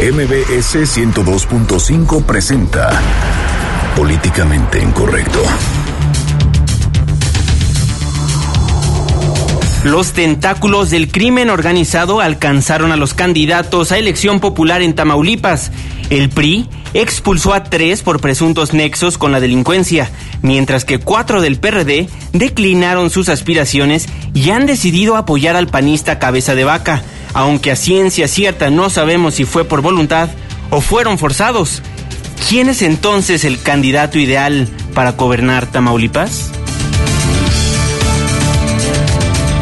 MBS 102.5 presenta Políticamente Incorrecto. Los tentáculos del crimen organizado alcanzaron a los candidatos a elección popular en Tamaulipas. El PRI expulsó a tres por presuntos nexos con la delincuencia, mientras que cuatro del PRD declinaron sus aspiraciones y han decidido apoyar al panista Cabeza de Vaca, aunque a ciencia cierta no sabemos si fue por voluntad o fueron forzados. ¿Quién es entonces el candidato ideal para gobernar Tamaulipas?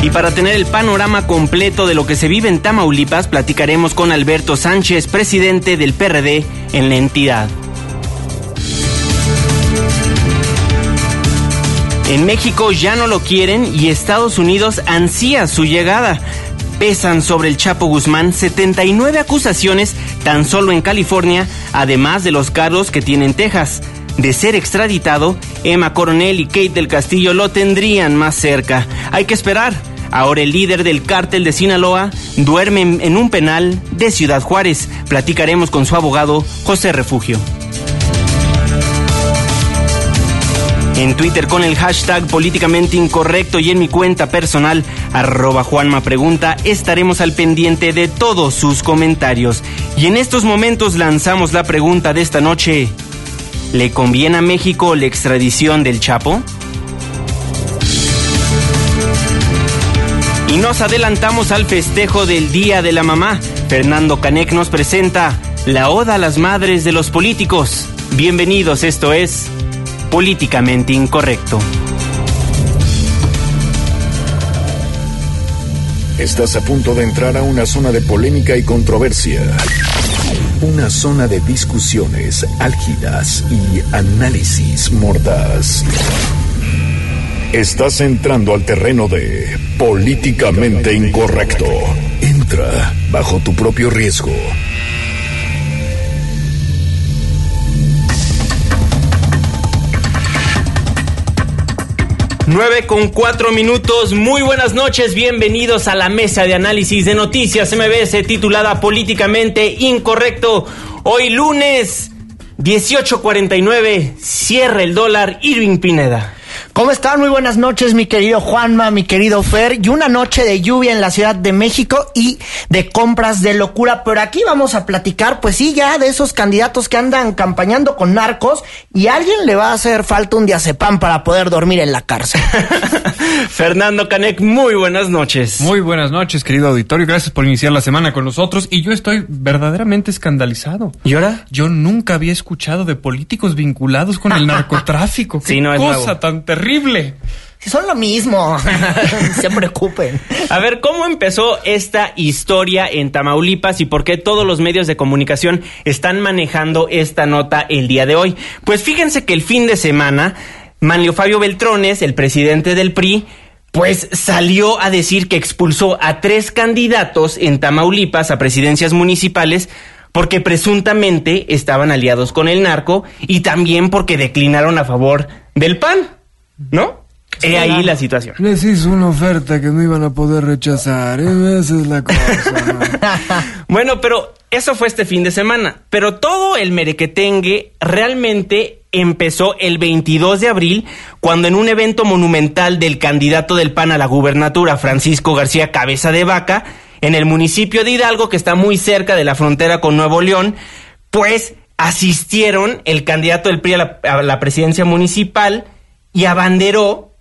Y para tener el panorama completo de lo que se vive en Tamaulipas, platicaremos con Alberto Sánchez, presidente del PRD en la entidad. En México ya no lo quieren y Estados Unidos ansía su llegada. Pesan sobre el Chapo Guzmán 79 acusaciones tan solo en California, además de los cargos que tiene en Texas. De ser extraditado, Emma Coronel y Kate del Castillo lo tendrían más cerca. Hay que esperar. Ahora el líder del cártel de Sinaloa duerme en un penal de Ciudad Juárez. Platicaremos con su abogado José Refugio. En Twitter con el hashtag políticamente incorrecto y en mi cuenta personal arroba Juanma Pregunta estaremos al pendiente de todos sus comentarios. Y en estos momentos lanzamos la pregunta de esta noche. ¿Le conviene a México la extradición del Chapo? Y nos adelantamos al festejo del Día de la Mamá. Fernando Canec nos presenta la Oda a las Madres de los Políticos. Bienvenidos, esto es Políticamente Incorrecto. Estás a punto de entrar a una zona de polémica y controversia. Una zona de discusiones álgidas y análisis mordaz. Estás entrando al terreno de políticamente incorrecto. Entra bajo tu propio riesgo. Nueve con cuatro minutos. Muy buenas noches. Bienvenidos a la mesa de análisis de noticias MBS titulada Políticamente Incorrecto. Hoy lunes 1849. Cierra el dólar Irving Pineda. ¿Cómo están? Muy buenas noches, mi querido Juanma, mi querido Fer. Y una noche de lluvia en la Ciudad de México y de compras de locura. Pero aquí vamos a platicar, pues sí, ya de esos candidatos que andan campañando con narcos y a alguien le va a hacer falta un diazepam para poder dormir en la cárcel. Fernando Canek, muy buenas noches. Muy buenas noches, querido auditorio. Gracias por iniciar la semana con nosotros. Y yo estoy verdaderamente escandalizado. ¿Y ahora? Yo nunca había escuchado de políticos vinculados con el narcotráfico. Sí, no es cosa nuevo. tan terrible. Si son lo mismo, se preocupen. A ver, ¿cómo empezó esta historia en Tamaulipas y por qué todos los medios de comunicación están manejando esta nota el día de hoy? Pues fíjense que el fin de semana, Manlio Fabio Beltrones, el presidente del PRI, pues salió a decir que expulsó a tres candidatos en Tamaulipas a presidencias municipales porque presuntamente estaban aliados con el narco y también porque declinaron a favor del PAN, ¿no? He ahí la situación. Les hizo una oferta que no iban a poder rechazar. ¿eh? Esa es la cosa. ¿no? Bueno, pero eso fue este fin de semana. Pero todo el merequetengue realmente empezó el 22 de abril, cuando en un evento monumental del candidato del PAN a la gubernatura, Francisco García Cabeza de Vaca, en el municipio de Hidalgo, que está muy cerca de la frontera con Nuevo León, pues asistieron el candidato del PRI a la, a la presidencia municipal y abanderó,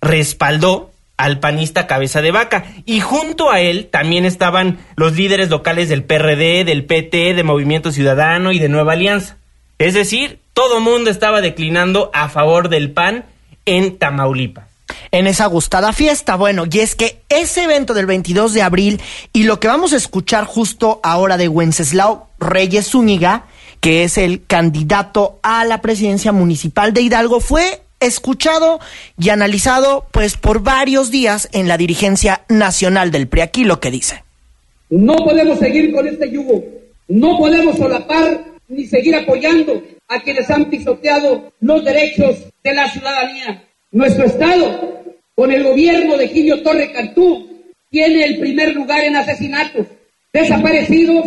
respaldó al panista Cabeza de Vaca. Y junto a él también estaban los líderes locales del PRD, del PT, de Movimiento Ciudadano y de Nueva Alianza. Es decir, todo mundo estaba declinando a favor del PAN en Tamaulipas. en esa gustada fiesta. Bueno, y es que ese evento del 22 de abril y lo que vamos a escuchar justo ahora de Wenceslao Reyes Zúñiga, que es el candidato a la presidencia municipal de Hidalgo, fue escuchado y analizado pues por varios días en la dirigencia nacional del PRI. Aquí lo que dice. No podemos seguir con este yugo. No podemos solapar ni seguir apoyando a quienes han pisoteado los derechos de la ciudadanía. Nuestro Estado, con el gobierno de Quillo Torre Cantú, tiene el primer lugar en asesinatos, desaparecidos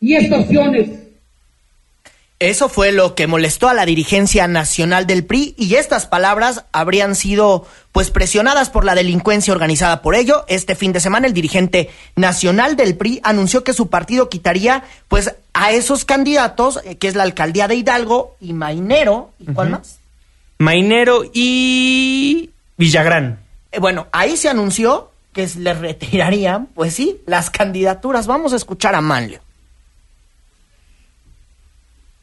y extorsiones. Eso fue lo que molestó a la dirigencia nacional del PRI y estas palabras habrían sido pues presionadas por la delincuencia organizada. Por ello, este fin de semana el dirigente nacional del PRI anunció que su partido quitaría pues a esos candidatos, eh, que es la alcaldía de Hidalgo y Mainero, ¿y cuál más? Mainero y Villagrán. Eh, bueno, ahí se anunció que se le retirarían, pues sí, las candidaturas. Vamos a escuchar a Manlio.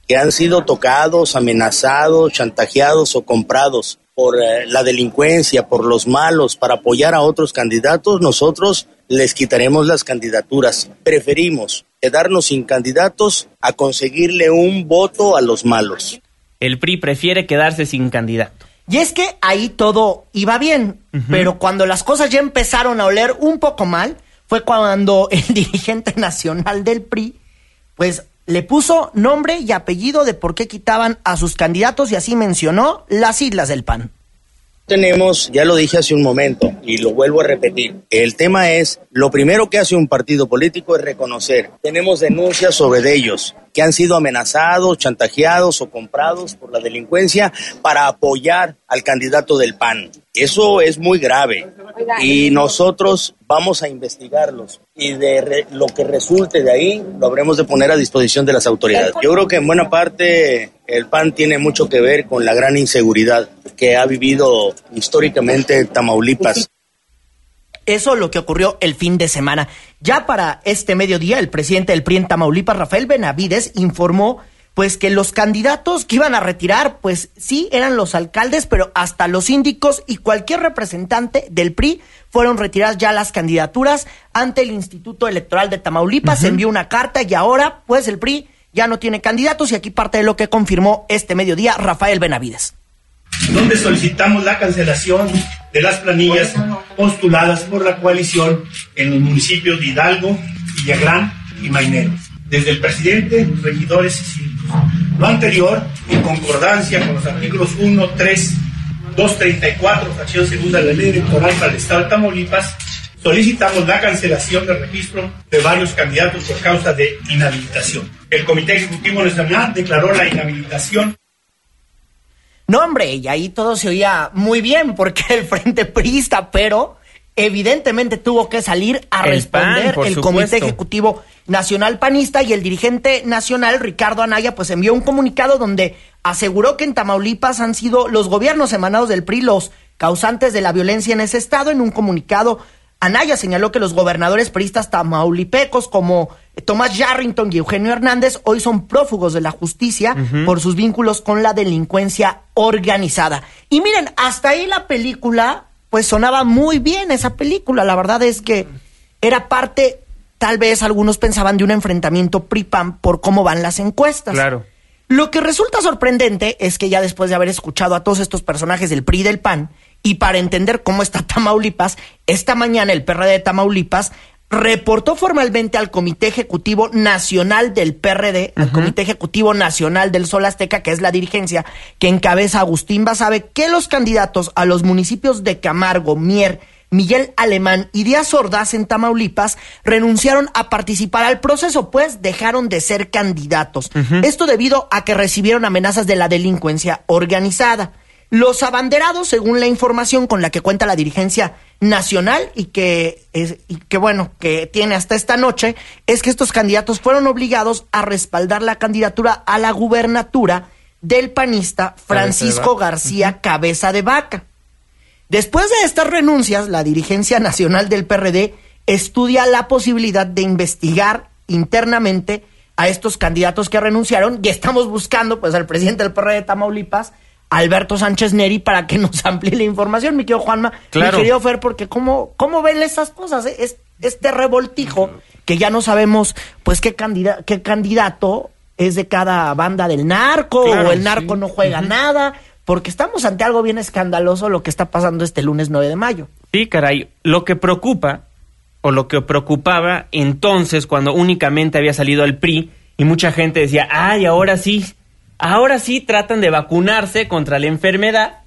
Que han sido tocados, amenazados, chantajeados o comprados por eh, la delincuencia, por los malos, para apoyar a otros candidatos, nosotros les quitaremos las candidaturas. Preferimos quedarnos sin candidatos a conseguirle un voto a los malos. El PRI prefiere quedarse sin candidato. Y es que ahí todo iba bien, pero cuando las cosas ya empezaron a oler un poco mal, fue cuando el dirigente nacional del PRI, pues le puso nombre y apellido de por qué quitaban a sus candidatos y así mencionó las Islas del PAN. Tenemos, ya lo dije hace un momento y lo vuelvo a repetir, el tema es, lo primero que hace un partido político es reconocer, tenemos denuncias sobre ellos, que han sido amenazados, chantajeados o comprados por la delincuencia para apoyar al candidato del PAN. Eso es muy grave y nosotros vamos a investigarlos y de re- lo que resulte de ahí lo habremos de poner a disposición de las autoridades. Yo creo que en buena parte el PAN tiene mucho que ver con la gran inseguridad que ha vivido históricamente Tamaulipas. Eso lo que ocurrió el fin de semana. Ya para este mediodía, el presidente del PRI en Tamaulipas, Rafael Benavides, informó pues que los candidatos que iban a retirar, pues sí, eran los alcaldes, pero hasta los síndicos y cualquier representante del PRI fueron retiradas ya las candidaturas ante el Instituto Electoral de Tamaulipas. Se envió una carta y ahora, pues el PRI ya no tiene candidatos y aquí parte de lo que confirmó este mediodía Rafael Benavides. Donde solicitamos la cancelación de las planillas postuladas por la coalición en los municipios de Hidalgo, Villagrán y Mainero. Desde el presidente, regidores y síndicos. Lo anterior, en concordancia con los artículos 1, 3, 234, fracción segunda de la ley electoral para el Estado de Tamaulipas, solicitamos la cancelación del registro de varios candidatos por causa de inhabilitación. El Comité Ejecutivo Nacional declaró la inhabilitación No, hombre, y ahí todo se oía muy bien porque el Frente Priista, pero evidentemente tuvo que salir a El responder PAN, el supuesto. Comité Ejecutivo Nacional Panista y el dirigente nacional Ricardo Anaya pues envió un comunicado donde aseguró que en Tamaulipas han sido los gobiernos emanados del PRI los causantes de la violencia en ese estado. En un comunicado, Anaya señaló que los gobernadores priistas tamaulipecos como Tomás Yarrington y Eugenio Hernández hoy son prófugos de la justicia por sus vínculos con la delincuencia organizada. Y miren, hasta ahí la película, pues sonaba muy bien esa película. La verdad es que era parte, tal vez algunos pensaban, de un enfrentamiento PRI-PAN por cómo van las encuestas. Claro. Lo que resulta sorprendente es que ya después de haber escuchado a todos estos personajes del PRI y del PAN, y para entender cómo está Tamaulipas, esta mañana el PRD de Tamaulipas reportó formalmente al Comité Ejecutivo Nacional del PRD, al Comité Ejecutivo Nacional del Sol Azteca, que es la dirigencia que encabeza Agustín Basabe, que los candidatos a los municipios de Camargo, Mier, Miguel Alemán y Díaz Ordaz en Tamaulipas renunciaron a participar al proceso, pues dejaron de ser candidatos. Esto debido a que recibieron amenazas de la delincuencia organizada. Los abanderados, según la información con la que cuenta la dirigencia nacional y que, es, y que bueno, que tiene hasta esta noche, es que estos candidatos fueron obligados a respaldar la candidatura a la gubernatura del panista Francisco García Cabeza de Vaca. Después de estas renuncias, la dirigencia nacional del PRD estudia la posibilidad de investigar internamente a estos candidatos que renunciaron y estamos buscando pues al presidente del PRD de Tamaulipas, Alberto Sánchez Neri, para que nos amplíe la información, mi querido Juanma, Claro. mi querido Fer, porque cómo, cómo ven esas cosas, eh? es, este revoltijo que ya no sabemos pues qué, candida- qué candidato es de cada banda del narco Claro, o el narco sí. no juega nada, porque estamos ante algo bien escandaloso lo que está pasando este lunes 9 de mayo. Sí, caray. Lo que preocupa, o lo que preocupaba entonces cuando únicamente había salido al PRI y mucha gente decía, ay, ahora sí, ahora sí tratan de vacunarse contra la enfermedad.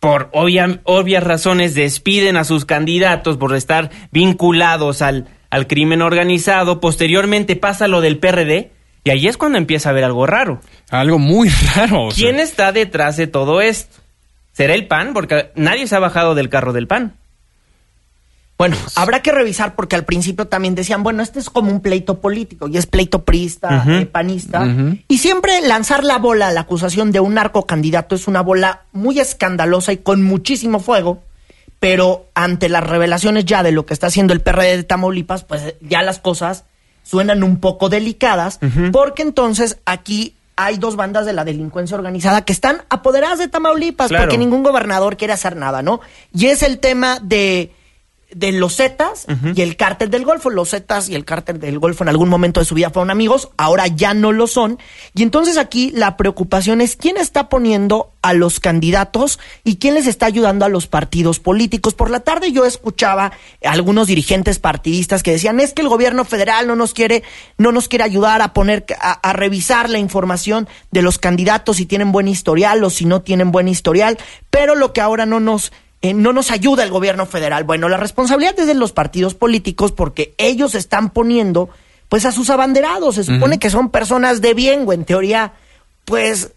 Por obvia- obvias razones despiden a sus candidatos por estar vinculados al, al crimen organizado, posteriormente pasa lo del PRD, y ahí es cuando empieza a haber algo raro. Algo muy raro. o sea. ¿Quién está detrás de todo esto? ¿Será el PAN? Porque nadie se ha bajado del carro del PAN. Bueno, habrá que revisar porque al principio también decían, bueno, este es como un pleito político y es pleito priista, eh, panista. Y siempre lanzar la bola, la acusación de un narcocandidato es una bola muy escandalosa y con muchísimo fuego. Pero ante las revelaciones ya de lo que está haciendo el PRD de Tamaulipas, pues ya las cosas suenan un poco delicadas, porque entonces aquí hay dos bandas de la delincuencia organizada que están apoderadas de Tamaulipas, Claro. porque ningún gobernador quiere hacer nada, ¿no? Y es el tema de, de los Zetas y el cártel del Golfo. Los Zetas y el cártel del Golfo en algún momento de su vida fueron amigos, ahora ya no lo son. Y entonces aquí la preocupación es quién está poniendo a los candidatos y quién les está ayudando a los partidos políticos. Por la tarde yo escuchaba a algunos dirigentes partidistas que decían es que el gobierno federal no nos quiere, no nos quiere ayudar a poner, a, a revisar la información de los candidatos si tienen buen historial o si no tienen buen historial, pero lo que ahora no nos eh, no nos ayuda el gobierno federal. Bueno, la responsabilidad es de los partidos políticos porque ellos están poniendo pues a sus abanderados. Se supone que son personas de bien, o en teoría, pues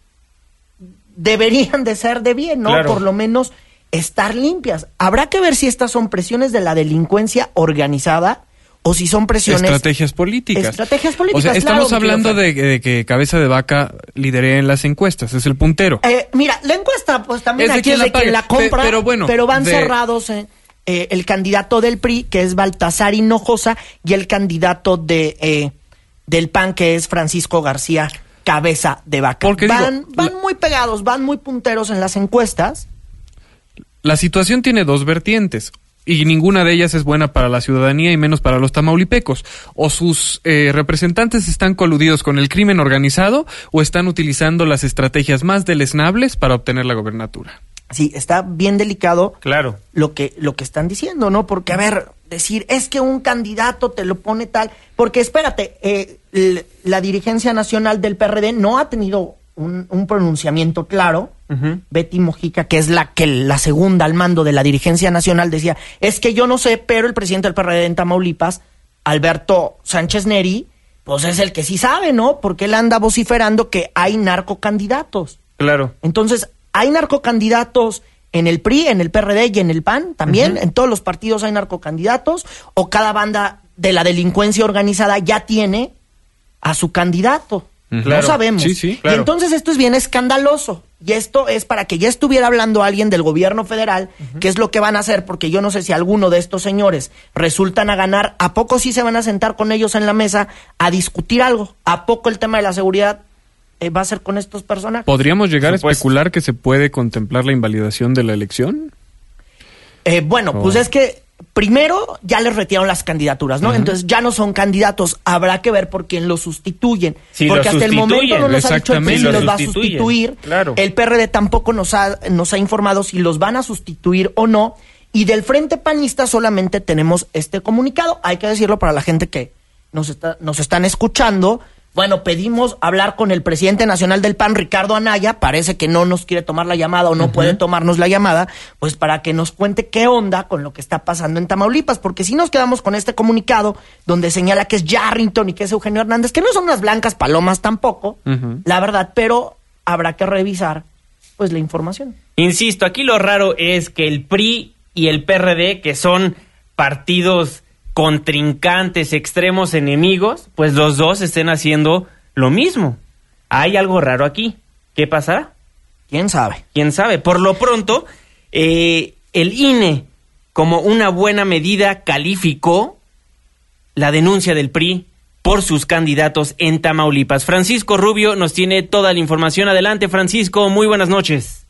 deberían de ser de bien, ¿no? Claro. Por lo menos estar limpias. Habrá que ver si estas son presiones de la delincuencia organizada o si son presiones Estrategias políticas. Estrategias políticas, O sea, estamos claro, hablando de, de que Cabeza de Vaca lidere en las encuestas, es el puntero. Eh, mira, la encuesta, pues también Es aquí es la de quien la compra, Pe- pero bueno, van de- cerrados eh, eh, el candidato del PRI, que es Baltasar Hinojosa, y el candidato de del PAN, que es Francisco García Cabeza de Vaca. Porque digo, van van la- muy pegados, van muy punteros en las encuestas. La situación tiene dos vertientes y ninguna de ellas es buena para la ciudadanía y menos para los tamaulipecos. O sus eh, representantes están coludidos con el crimen organizado o están utilizando las estrategias más deleznables para obtener la gobernatura. Sí, está bien delicado Claro. lo que, lo que están diciendo, ¿no? Porque, a ver, decir, es que un candidato te lo pone tal. Porque, espérate, eh, la dirigencia nacional del PRD no ha tenido un, un pronunciamiento claro. Betty Mojica, que es la que la segunda al mando de la dirigencia nacional, decía, es que yo no sé, pero el presidente del PRD en Tamaulipas, Alberto Sánchez Neri, pues es el que sí sabe, ¿no? Porque él anda vociferando que hay narcocandidatos. Claro. Entonces, hay narcocandidatos en el PRI, en el PRD y en el PAN también. En todos los partidos hay narcocandidatos. O cada banda de la delincuencia organizada ya tiene a su candidato. No sabemos. Sí, sí, Y entonces esto es bien escandaloso. Y esto es para que ya estuviera hablando alguien del gobierno federal, qué es lo que van a hacer, porque yo no sé si alguno de estos señores resultan a ganar, ¿a poco sí se van a sentar con ellos en la mesa a discutir algo? ¿A poco el tema de la seguridad eh, va a ser con estos personajes? ¿Podríamos llegar a especular que se puede contemplar la invalidación de la elección? Eh, bueno, pues Oh. es que primero ya les retiraron las candidaturas, ¿no? Entonces ya no son candidatos. Habrá que ver por quién los sustituyen. Porque los hasta el momento no nos ha dicho el PRI si los los va a sustituir. claro. El PRD tampoco nos ha, nos ha informado si los van a sustituir o no. Y del Frente Panista solamente tenemos este comunicado. Hay que decirlo para la gente que nos, está, nos están escuchando. Bueno, pedimos hablar con el presidente nacional del PAN, Ricardo Anaya. Parece que no nos quiere tomar la llamada o no puede tomarnos la llamada, pues para que nos cuente qué onda con lo que está pasando en Tamaulipas. Porque si nos quedamos con este comunicado donde señala que es Yarrington y que es Eugenio Hernández, que no son unas blancas palomas tampoco, la verdad, pero habrá que revisar pues la información. Insisto, aquí lo raro es que el PRI y el PRD, que son partidos contrincantes, extremos enemigos, pues los dos estén haciendo lo mismo. Hay algo raro aquí. ¿Qué pasará? ¿Quién sabe? quién sabe. Por lo pronto, eh, el INE, como una buena medida, calificó la denuncia del PRI por sus candidatos en Tamaulipas. Francisco Rubio nos tiene toda la información. Adelante, Francisco. Muy buenas noches.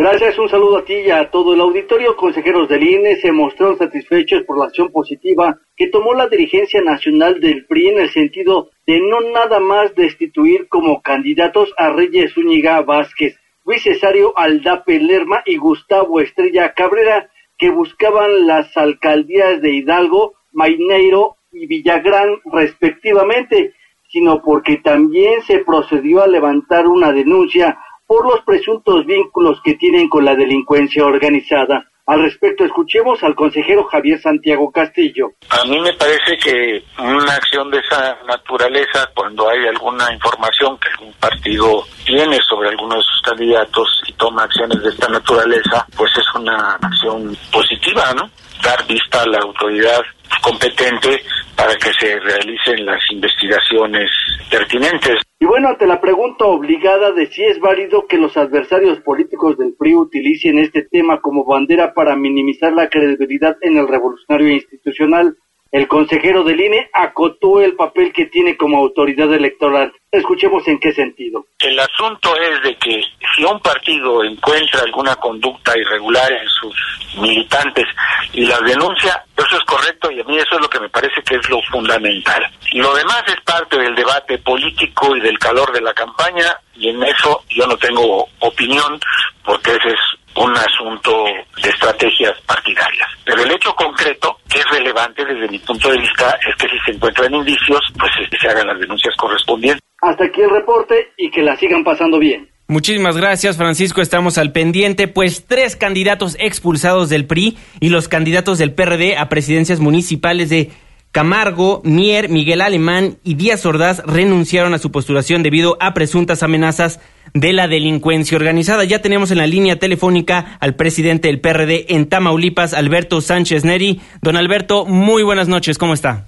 Gracias, un saludo a ti y a todo el auditorio. Consejeros del INE se mostraron satisfechos por la acción positiva que tomó la dirigencia nacional del PRI en el sentido de no nada más destituir como candidatos a Reyes Zúñiga Vázquez, Luis Cesario Aldape Lerma y Gustavo Estrella Cabrera, que buscaban las alcaldías de Hidalgo, Maineiro y Villagrán respectivamente, sino porque también se procedió a levantar una denuncia por los presuntos vínculos que tienen con la delincuencia organizada. Al respecto, escuchemos al consejero Javier Santiago Castillo. A mí me parece que una acción de esa naturaleza, cuando hay alguna información que algún partido tiene sobre alguno de sus candidatos y toma acciones de esta naturaleza, pues es una acción positiva, ¿no? Dar vista a la autoridad competente para que se realicen las investigaciones pertinentes. Y bueno, ante la pregunta obligada de si es válido que los adversarios políticos del PRI utilicen este tema como bandera para minimizar la credibilidad en el revolucionario institucional, el consejero del INE acotó el papel que tiene como autoridad electoral. Escuchemos en qué sentido. El asunto es de que si un partido encuentra alguna conducta irregular en sus militantes y las denuncia, eso es correcto y a mí eso es lo que me parece que es lo fundamental. Lo demás es parte del debate político y del calor de la campaña y en eso yo no tengo opinión porque ese es un asunto de estrategias partidarias. Pero el hecho concreto, relevante desde mi punto de vista, es que si se encuentran indicios, pues se hagan las denuncias correspondientes. Hasta aquí el reporte y que la sigan pasando bien. Muchísimas gracias, Francisco. Estamos al pendiente, pues tres candidatos expulsados del PRI y los candidatos del PRD a presidencias municipales de Camargo, Mier, Miguel Alemán y Díaz Ordaz renunciaron a su postulación debido a presuntas amenazas de la delincuencia organizada. Ya tenemos en la línea telefónica al presidente del PRD en Tamaulipas, Alberto Sánchez Neri. Don Alberto, muy buenas noches, ¿cómo está?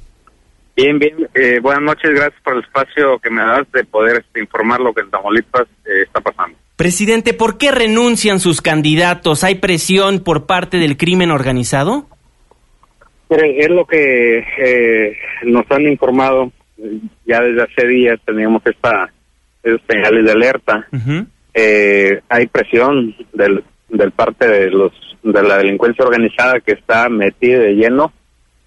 Bien, bien. Eh, buenas noches, gracias por el espacio que me das de poder este, informar lo que en Tamaulipas eh, está pasando. Presidente, ¿por qué renuncian sus candidatos? ¿Hay presión por parte del crimen organizado? Es lo que eh, nos han informado. Ya desde hace días teníamos esta esos señales de alerta. eh, hay presión del, del parte de los de la delincuencia organizada que está metida de lleno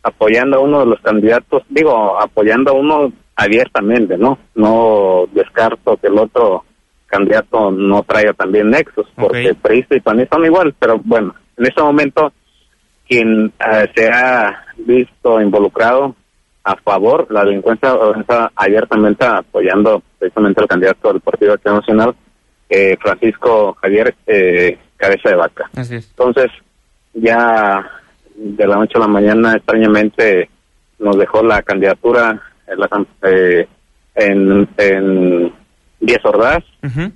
apoyando a uno de los candidatos, digo, apoyando a uno abiertamente, ¿no? No descarto que el otro candidato no traiga también nexos, porque okay. Pristo y PAN son igual, pero bueno, en este momento quien uh, se ha visto involucrado a favor, la delincuencia organizada abiertamente apoyando precisamente al candidato del Partido Acción Nacional, eh, Francisco Javier eh, Cabeza de Vaca. Así es. Entonces, ya de la noche a la mañana, extrañamente, nos dejó la candidatura en, la, eh, en, en Díaz Ordaz, Uh -huh.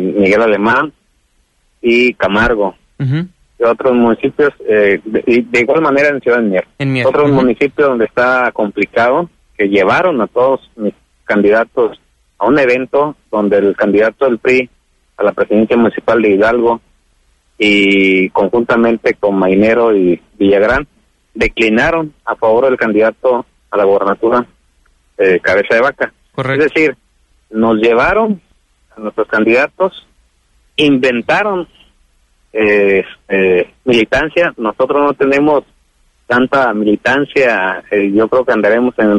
Miguel Alemán y Camargo. Uh -huh. De otros municipios, eh, de, de, igual manera en Ciudad de Mier. En Mier. Otros Uh -huh. municipios donde está complicado, que llevaron a todos mis candidatos a un evento donde el candidato del PRI a la presidencia municipal de Hidalgo y conjuntamente con Mainero y Villagrán declinaron a favor del candidato a la gobernatura eh, Cabeza de Vaca. Correcto. Es decir, nos llevaron a nuestros candidatos, inventaron eh, eh, militancia, nosotros no tenemos tanta militancia, eh, yo creo que andaremos en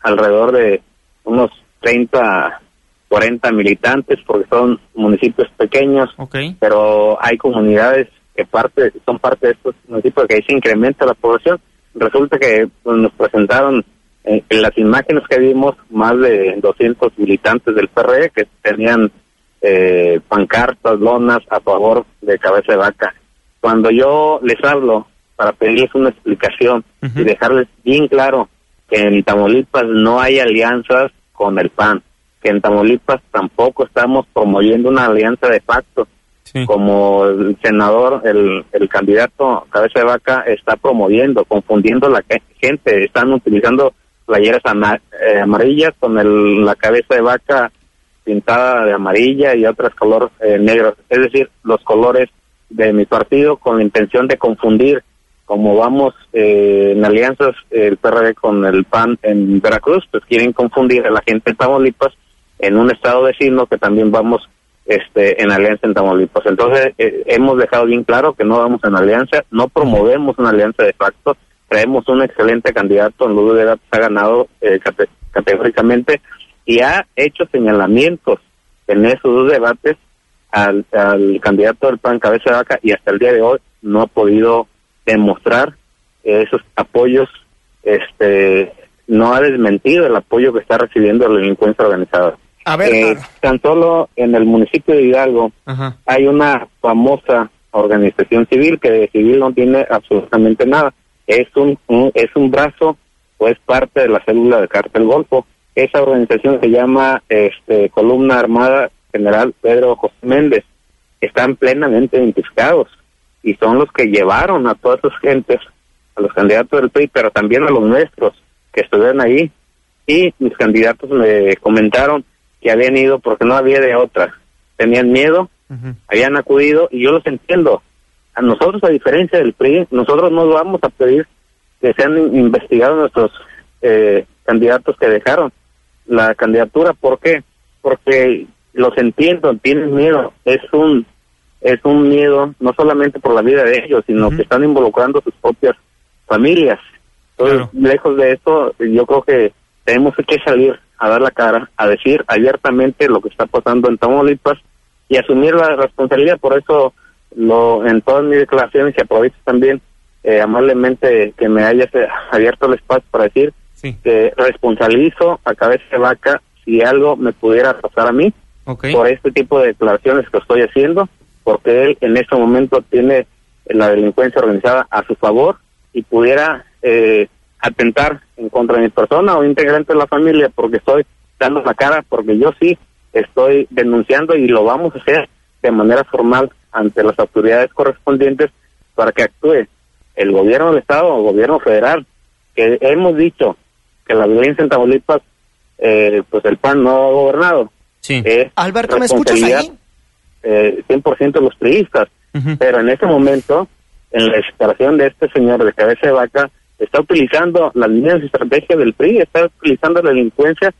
alrededor de unos 30 40 militantes porque son municipios pequeños, okay. pero hay comunidades que parte son parte de estos municipios que ahí se incrementa la población. Resulta que pues, nos presentaron eh, en las imágenes que vimos más de 200 militantes del PRE que tenían eh, pancartas, lonas a favor de cabeza de vaca. Cuando yo les hablo para pedirles una explicación Uh y dejarles bien claro que en Tamaulipas no hay alianzas con el PAN, que en Tamaulipas tampoco estamos promoviendo una alianza de facto, Sí. como el senador, el, el candidato cabeza de vaca está promoviendo, confundiendo la gente, están utilizando playeras eh, amarillas con el, la cabeza de vaca pintada de amarilla y otras color eh, negro, es decir, los colores de mi partido con la intención de confundir como vamos eh, en alianzas el PRD con el PAN en Veracruz, pues quieren confundir a la gente de Tamaulipas en un estado vecino que también vamos este en alianza en Tamaulipas. Entonces eh, hemos dejado bien claro que no vamos en alianza, no promovemos una alianza de facto, traemos un excelente candidato, Ludo Vega ha ganado eh, cate- categóricamente y ha hecho señalamientos en esos dos debates al, al candidato del PAN Cabeza de Vaca y hasta el día de hoy no ha podido demostrar esos apoyos, este no ha desmentido el apoyo que está recibiendo la delincuencia organizada. A ver, Eh, tan solo en el municipio de Hidalgo Ajá. hay una famosa organización civil que de civil no tiene absolutamente nada. Es un, un- es un brazo o es parte de la célula del cártel Golfo. Esa organización se llama este, Columna Armada General Pedro José Méndez. Están plenamente identificados y son los que llevaron a todas esas gentes, a los candidatos del PRI, pero también a los nuestros que estuvieron ahí. Y mis candidatos me comentaron que habían ido porque no había de otra. Tenían miedo, habían acudido y yo los entiendo. A nosotros, a diferencia del PRI, nosotros no vamos a pedir que sean in- investigados nuestros eh, candidatos que dejaron la candidatura. ¿Por qué? Porque los entiendo, tienen miedo. Es un es un miedo no solamente por la vida de ellos, sino que están involucrando sus propias familias. Entonces, lejos de esto, yo creo que tenemos que salir a dar la cara, a decir abiertamente lo que está pasando en Tamaulipas y asumir la responsabilidad. Por eso, lo en todas mis declaraciones, y aprovecho también eh, amablemente que me hayas abierto el espacio para decir que responsabilizo a cabeza de vaca si algo me pudiera pasar a mí por este tipo de declaraciones que estoy haciendo, porque él en este momento tiene la delincuencia organizada a su favor y pudiera eh, atentar en contra de mi persona o integrante de la familia porque estoy dando la cara, porque yo sí estoy denunciando y lo vamos a hacer de manera formal ante las autoridades correspondientes para que actúe el gobierno del Estado o gobierno federal, que hemos dicho que la violencia en Tamaulipas, eh, pues el PAN no ha gobernado. Es Alberto, ¿me escuchas ahí? eh, 100% de los priistas. Pero en este momento, en la desesperación de este señor de cabeza de vaca, está utilizando las líneas de estrategia del PRI, está utilizando la delincuencia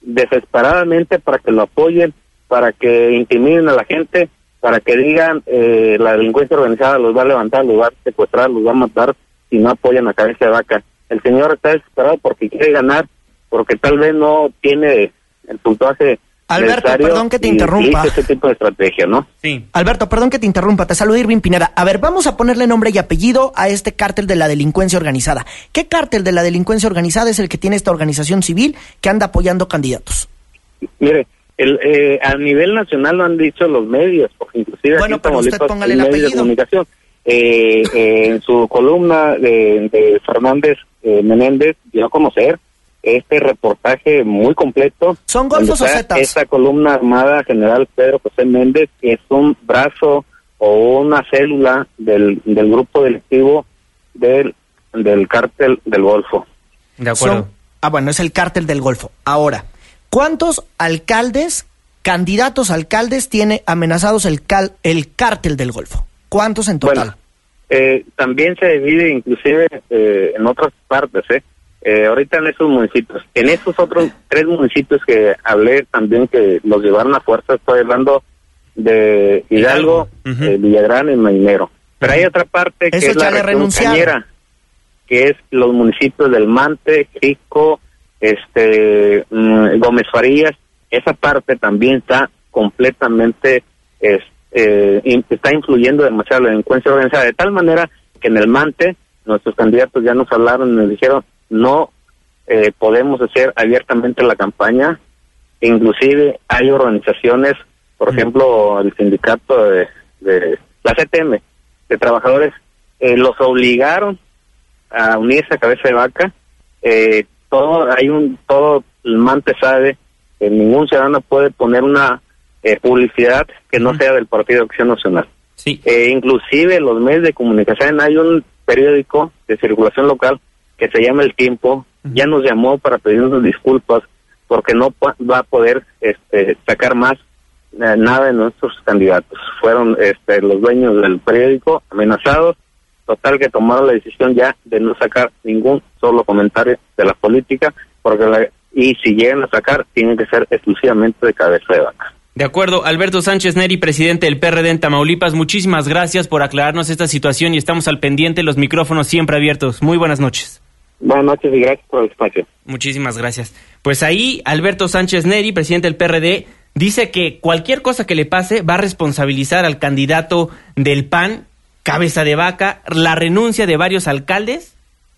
desesperadamente para que lo apoyen, para que intimiden a la gente, para que digan eh, la delincuencia organizada los va a levantar, los va a secuestrar, los va a matar si no apoyan a cabeza de vaca. El señor está desesperado porque quiere ganar, porque tal vez no tiene el puntaje Alberto, perdón que te interrumpa. ese tipo de estrategia, ¿no? Sí. Alberto, perdón que te interrumpa, te saluda Irving Pineda. A ver, vamos a ponerle nombre y apellido a este cártel de la delincuencia organizada. ¿Qué cártel de la delincuencia organizada es el que tiene esta organización civil que anda apoyando candidatos? Mire, el, eh, a nivel nacional lo han dicho los medios, porque inclusive Bueno, aquí pero usted póngale el medios de apellido. comunicación. Eh, eh, en su columna de, de Fernández eh, Menéndez dio a conocer este reportaje muy completo. ¿Son golfos o zetas? Esta columna armada general Pedro José Méndez es un brazo o una célula del, del grupo delictivo del, del cártel del Golfo. De Son- ah, bueno, es el cártel del Golfo. Ahora, ¿cuántos alcaldes, candidatos a alcaldes tiene amenazados el, cal- el cártel del Golfo? ¿Cuántos en total? Bueno, eh, también se divide inclusive eh, en otras partes, ¿eh? Eh, ahorita en esos municipios. En esos otros tres municipios que hablé también que los llevaron a fuerza, estoy hablando de Hidalgo, eh, Villagrán y Mainero. Pero hay otra parte que Eso es la región cañera, que es los municipios del Mante, Jico, este, mm, Gómez Farías. Esa parte también está completamente es- eh, está influyendo demasiado la delincuencia organizada, de tal manera que en el Mante nuestros candidatos ya nos hablaron y nos dijeron no eh, podemos hacer abiertamente la campaña, inclusive hay organizaciones, por ejemplo el sindicato de, de la CTM, de trabajadores, eh, los obligaron a unirse a cabeza de vaca, eh, todo hay un todo el Mante sabe que ningún ciudadano puede poner una eh, publicidad que no sea del Partido de Acción Nacional. Eh, inclusive los medios de comunicación, hay un periódico de circulación local que se llama El Tiempo, ya nos llamó para pedirnos disculpas porque no va a poder este, sacar más eh, nada de nuestros candidatos. Fueron este, los dueños del periódico amenazados, total que tomaron la decisión ya de no sacar ningún solo comentario de la política, porque la- y si llegan a sacar, tienen que ser exclusivamente de cabeza de vaca. De acuerdo, Alberto Sánchez Neri, presidente del PRD en Tamaulipas, muchísimas gracias por aclararnos esta situación y estamos al pendiente, los micrófonos siempre abiertos. Muy buenas noches. Buenas noches y gracias por el espacio. Muchísimas gracias. Pues ahí Alberto Sánchez Neri, presidente del PRD, dice que cualquier cosa que le pase va a responsabilizar al candidato del PAN, cabeza de vaca, la renuncia de varios alcaldes.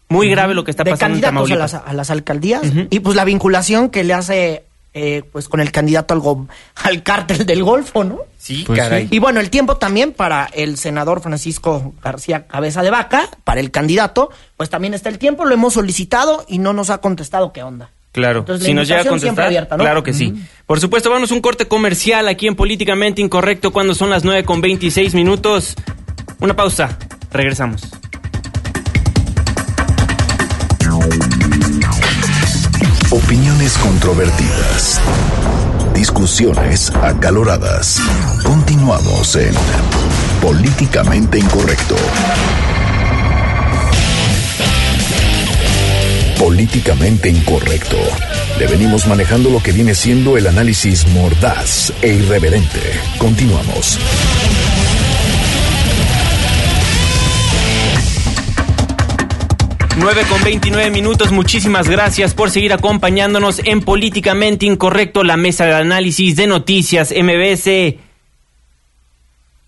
Muy grave lo que está de pasando en candidatos a Tamaulipas. las, a las alcaldías y pues la vinculación que le hace eh, pues con el candidato al, go- al cártel del Golfo, ¿no? Sí, Pues caray. Y bueno, el tiempo también para el senador Francisco García Cabeza de Vaca, para el candidato, pues también está el tiempo, lo hemos solicitado y no nos ha contestado qué onda. Claro, Entonces, la si nos llega a invitación siempre contestar, abierta, ¿no? claro que sí. Por supuesto, vamos a un corte comercial aquí en Políticamente Incorrecto cuando son las 9 con 26 minutos. Una pausa, regresamos. Opiniones controvertidas. Discusiones acaloradas. Continuamos en Políticamente Incorrecto. Políticamente Incorrecto. Le venimos manejando lo que viene siendo el análisis mordaz e irreverente. Continuamos. Nueve con 29 minutos, muchísimas gracias por seguir acompañándonos en Políticamente Incorrecto, la mesa de análisis de noticias MBS.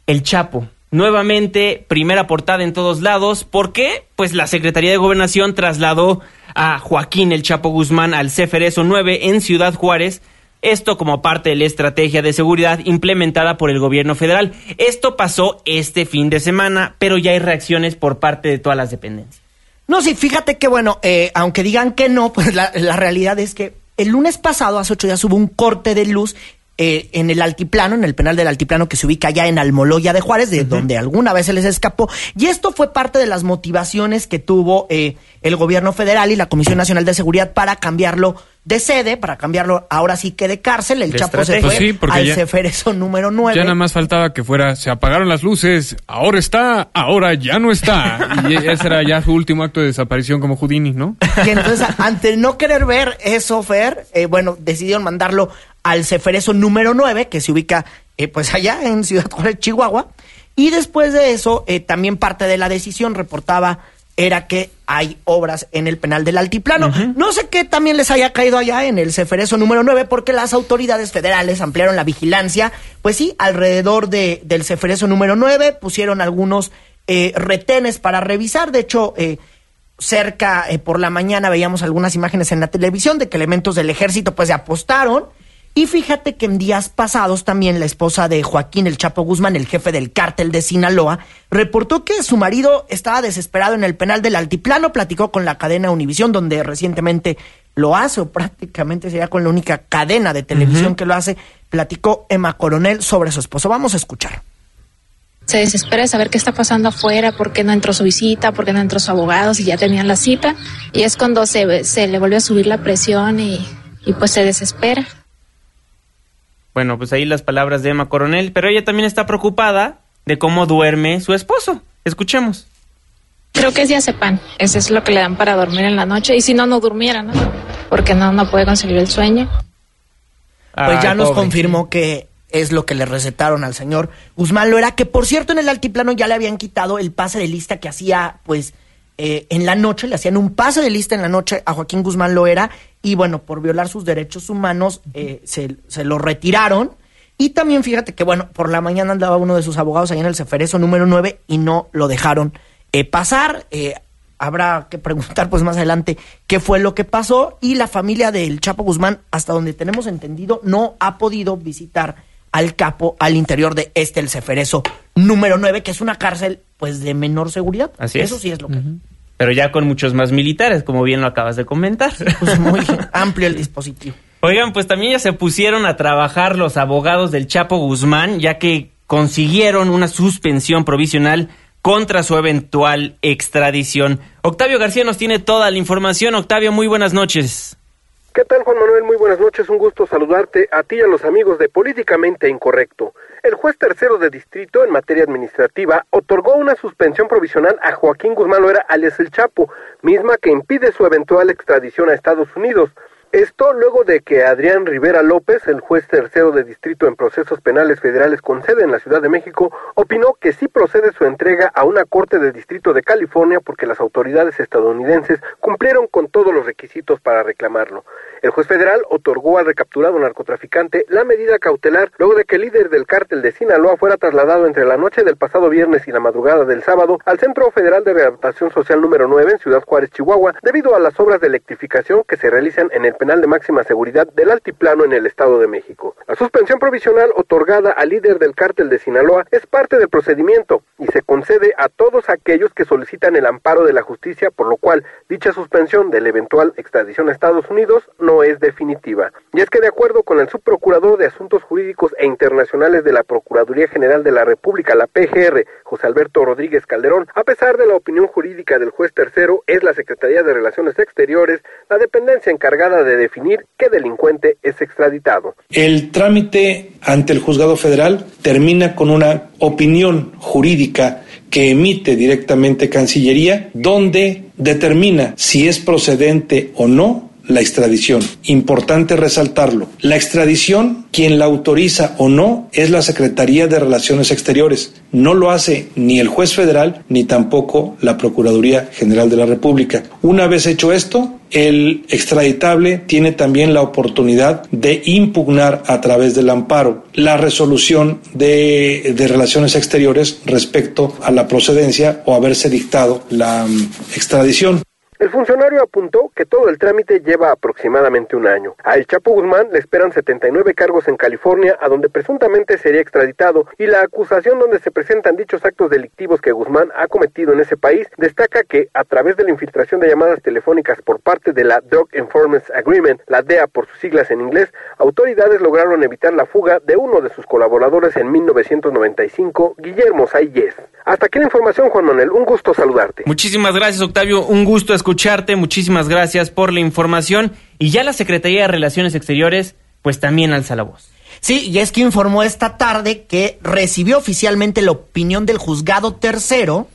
El Chapo. Nuevamente, primera portada en todos lados. ¿Por qué? Pues la Secretaría de Gobernación trasladó a Joaquín El Chapo Guzmán al Ceferezo 9 en Ciudad Juárez. Esto como parte de la estrategia de seguridad implementada por el gobierno federal. Esto pasó este fin de semana, pero ya hay reacciones por parte de todas las dependencias. No, sí, fíjate que bueno, eh, aunque digan que no, pues la, la realidad es que el lunes pasado, hace ocho días, hubo un corte de luz eh, en el altiplano, en el penal del altiplano que se ubica allá en Almoloya de Juárez, de donde alguna vez se les escapó. Y esto fue parte de las motivaciones que tuvo eh, el gobierno federal y la Comisión Nacional de Seguridad para cambiarlo de sede, para cambiarlo ahora sí que de cárcel. El De Chapo se estrategia. fue Pues sí, porque al ya- Ceferezo número 9. Ya nada más faltaba que fuera, se apagaron las luces, ahora está, ahora ya no está. Y ese era ya su último acto de desaparición como Houdini, ¿no? Y entonces, ante no querer ver eso, Fer, eh, bueno, decidieron mandarlo al Ceferezo número 9, que se ubica eh, pues allá en Ciudad Juárez, Chihuahua. Y después de eso, eh, también parte de la decisión reportaba era que hay obras en el penal del altiplano. No sé qué también les haya caído allá en el Ceferezo número 9, porque las autoridades federales ampliaron la vigilancia, pues sí, alrededor de, del Ceferezo número 9, pusieron algunos eh, retenes para revisar, de hecho... Eh, cerca eh, por la mañana veíamos algunas imágenes en la televisión de que elementos del ejército pues se apostaron y fíjate que en días pasados también la esposa de Joaquín El Chapo Guzmán, el jefe del cártel de Sinaloa, reportó que su marido estaba desesperado en el penal del Altiplano, platicó con la cadena Univisión donde recientemente lo hace o prácticamente sería con la única cadena de televisión que lo hace, platicó Emma Coronel sobre su esposo. Vamos a escuchar. se desespera de saber qué está pasando afuera, por qué no entró su visita, por qué no entró su abogado, si ya tenían la cita. Y es cuando se, se le vuelve a subir la presión y, y pues se desespera. Bueno, pues ahí las palabras de Emma Coronel, pero ella también está preocupada de cómo duerme su esposo. Escuchemos. Creo que es diazepam. Eso es lo que le dan para dormir en la noche. Y si no, no durmiera, ¿no? Porque no, no puede conseguir el sueño. pues ya nos pobre. confirmó que es lo que le recetaron al señor Guzmán Loera, que por cierto en el altiplano ya le habían quitado el pase de lista que hacía, pues, eh, en la noche, le hacían un pase de lista en la noche a Joaquín Guzmán Loera, y bueno, por violar sus derechos humanos, eh, se, se lo retiraron. Y también fíjate que, bueno, por la mañana andaba uno de sus abogados ahí en el Ceferezo número 9 y no lo dejaron eh, pasar. Eh, habrá que preguntar pues más adelante qué fue lo que pasó y la familia del Chapo Guzmán, hasta donde tenemos entendido, no ha podido visitar al capo al interior de este el Ceferezo número 9, que es una cárcel pues de menor seguridad. Así es. Eso sí es lo que Pero ya con muchos más militares, como bien lo acabas de comentar. pues muy amplio el dispositivo. Oigan, pues también ya se pusieron a trabajar los abogados del Chapo Guzmán, ya que consiguieron una suspensión provisional contra su eventual extradición. Octavio García nos tiene toda la información. Octavio, muy buenas noches. ¿Qué tal, Juan Manuel? Muy buenas noches. Un gusto saludarte a ti y a los amigos de Políticamente Incorrecto. El juez tercero de distrito en materia administrativa otorgó una suspensión provisional a Joaquín Guzmán Loera, alias El Chapo, misma que impide su eventual extradición a Estados Unidos. Esto luego de que Adrián Rivera López, el juez tercero de distrito en procesos penales federales con sede en la Ciudad de México, opinó que sí procede su entrega a una corte de distrito de California porque las autoridades estadounidenses cumplieron con todos los requisitos para reclamarlo. El juez federal otorgó al recapturado narcotraficante la medida cautelar luego de que el líder del cártel de Sinaloa fuera trasladado entre la noche del pasado viernes y la madrugada del sábado al Centro Federal de Rehabilitación Social número 9 en Ciudad Juárez, Chihuahua, debido a las obras de electrificación que se realizan en el penal de máxima seguridad del Altiplano en el Estado de México. La suspensión provisional otorgada al líder del cártel de Sinaloa es parte del procedimiento y se concede a todos aquellos que solicitan el amparo de la justicia, por lo cual dicha suspensión de la eventual extradición a Estados Unidos no es definitiva. Y es que de acuerdo con el subprocurador de Asuntos Jurídicos e Internacionales de la Procuraduría General de la República, la PGR, José Alberto Rodríguez Calderón, a pesar de la opinión jurídica del juez tercero, es la Secretaría de Relaciones Exteriores la dependencia encargada de definir qué delincuente es extraditado. El trámite ante el juzgado federal termina con una opinión jurídica que emite directamente Cancillería, donde determina si es procedente o no la extradición. Importante resaltarlo. La extradición, quien la autoriza o no, es la Secretaría de Relaciones Exteriores. No lo hace ni el juez federal ni tampoco la Procuraduría General de la República. Una vez hecho esto, el extraditable tiene también la oportunidad de impugnar a través del amparo la resolución de, de, relaciones exteriores respecto a la procedencia o haberse dictado la um, extradición. El funcionario apuntó que todo el trámite lleva aproximadamente un año. A El Chapo Guzmán le esperan 79 cargos en California, a donde presuntamente sería extraditado, y la acusación donde se presentan dichos actos delictivos que Guzmán ha cometido en ese país destaca que, a través de la infiltración de llamadas telefónicas por parte de la Drug Enforcement Agreement, la DEA por sus siglas en inglés, autoridades lograron evitar la fuga de uno de sus colaboradores en 1995, Guillermo Sayes. Hasta aquí la información, Juan Manuel. Un gusto saludarte. Muchísimas gracias, Octavio. Un gusto escucharte. Muchísimas gracias por la información. Y ya la Secretaría de Relaciones Exteriores, pues también alza la voz. Sí, y es que informó esta tarde que recibió oficialmente la opinión del juzgado tercero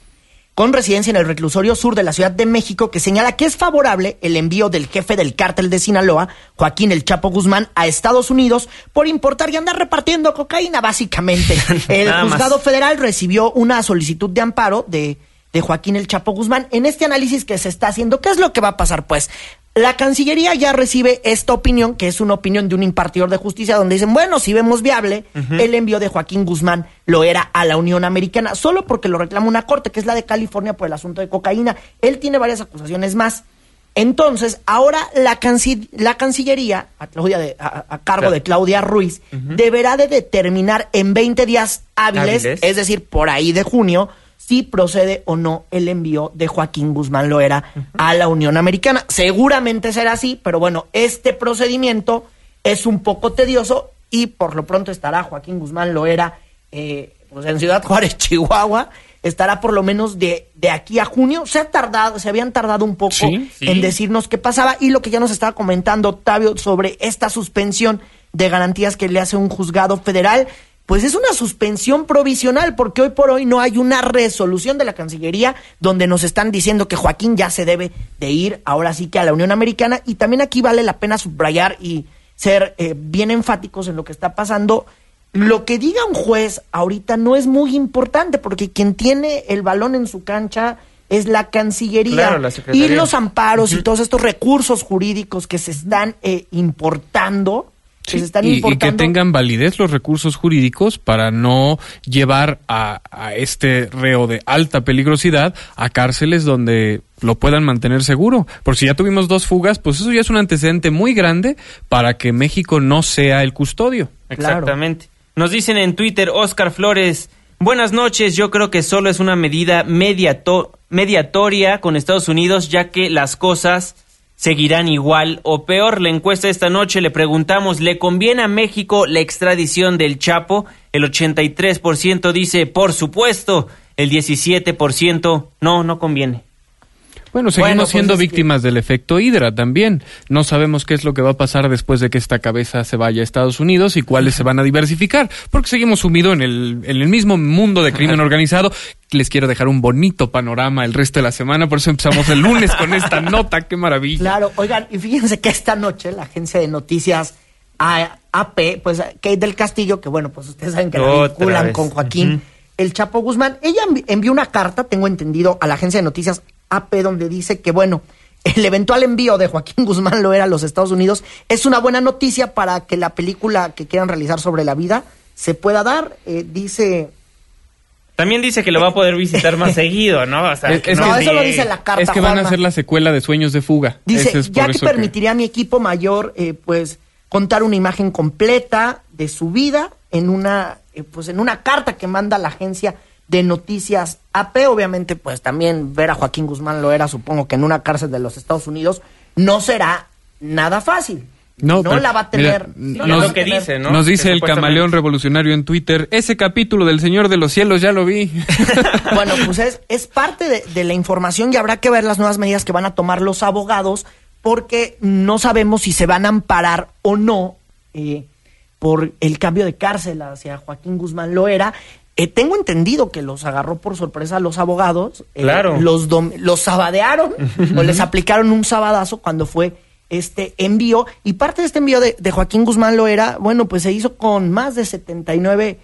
con residencia en el reclusorio sur de la Ciudad de México, que señala que es favorable el envío del jefe del cártel de Sinaloa, Joaquín El Chapo Guzmán, a Estados Unidos por importar y andar repartiendo cocaína, básicamente. El juzgado federal recibió una solicitud de amparo de, de Joaquín El Chapo Guzmán. En este análisis que se está haciendo, ¿qué es lo que va a pasar? Pues la Cancillería ya recibe esta opinión, que es una opinión de un impartidor de justicia, donde dicen, bueno, si vemos viable, uh -huh. el envío de Joaquín Guzmán lo era a la Unión Americana, solo porque lo reclama una corte, que es la de California por el asunto de cocaína. Él tiene varias acusaciones más. Entonces, ahora la, canci la Cancillería, a, de, a, a cargo claro. de Claudia Ruiz, uh -huh. deberá de determinar en 20 días hábiles, hábiles, es decir, por ahí de junio, si procede o no el envío de Joaquín Guzmán Loera uh -huh. a la Unión Americana. Seguramente será así, pero bueno, este procedimiento es un poco tedioso y por lo pronto estará Joaquín Guzmán Loera eh, pues en Ciudad Juárez, Chihuahua, estará por lo menos de, de aquí a junio. Se ha tardado, se habían tardado un poco sí, sí. en decirnos qué pasaba y lo que ya nos estaba comentando Octavio sobre esta suspensión de garantías que le hace un juzgado federal pues es una suspensión provisional, porque hoy por hoy no hay una resolución de la Cancillería donde nos están diciendo que Joaquín ya se debe de ir ahora sí que a la Unión Americana. Y también aquí vale la pena subrayar y ser eh, bien enfáticos en lo que está pasando. Lo que diga un juez ahorita no es muy importante, porque quien tiene el balón en su cancha es la Cancillería claro, la y los amparos uh -huh. y todos estos recursos jurídicos que se están eh, importando Sí, y, y, que tengan validez los recursos jurídicos para no llevar a, a, este reo de alta peligrosidad a cárceles donde lo puedan mantener seguro. Por si ya tuvimos dos fugas, pues eso ya es un antecedente muy grande para que México no sea el custodio. Exactamente. Claro. Nos dicen en Twitter, Oscar Flores, buenas noches, yo creo que solo es una medida mediato mediatoria con Estados Unidos, ya que las cosas seguirán igual o peor. La encuesta esta noche le preguntamos, ¿le conviene a México la extradición del Chapo? El 83% dice, por supuesto. El 17% no, no conviene. Bueno, seguimos bueno, pues siendo víctimas que... del efecto Hidra también. No sabemos qué es lo que va a pasar después de que esta cabeza se vaya a Estados Unidos y cuáles se van a diversificar, porque seguimos sumidos en el, en el mismo mundo de crimen organizado. Les quiero dejar un bonito panorama el resto de la semana, por eso empezamos el lunes con esta nota, qué maravilla. Claro, oigan, y fíjense que esta noche la agencia de noticias AP, pues Kate del Castillo, que bueno, pues ustedes saben que la vinculan con Joaquín. Uh -huh. El Chapo Guzmán, ella envió una carta, tengo entendido, a la agencia de noticias AP donde dice que, bueno, el eventual envío de Joaquín Guzmán lo era a los Estados Unidos es una buena noticia para que la película que quieran realizar sobre la vida se pueda dar. Eh, dice También dice que lo va a poder visitar más seguido, ¿no? O sea, Es- que es no, que- eso lo dice la carta. Es que van a hacer la secuela de Sueños de Fuga. Dice, es ya que permitiría a mi equipo mayor, eh, pues, contar una imagen completa de su vida en una, eh, pues, en una carta que manda la agencia de noticias AP. Obviamente, pues, también ver a Joaquín Guzmán lo era, supongo que en una cárcel de los Estados Unidos no será nada fácil. No, pero, la va a mira, tener. no nos- lo que dice, ¿no? Nos dice Que el camaleón revolucionario en Twitter, ese capítulo del Señor de los Cielos ya lo vi. Bueno, pues es, es parte de, de la información y habrá que ver las nuevas medidas que van a tomar los abogados porque no sabemos si se van a amparar o no eh, por el cambio de cárcel hacia Joaquín Guzmán Loera. Eh, tengo entendido que los agarró por sorpresa a los abogados. eh, Claro. Los, dom- los sabadearon o les aplicaron un sabadazo cuando fue este envío. Y parte de este envío de, de Joaquín Guzmán Loera, bueno, pues se hizo con más de 79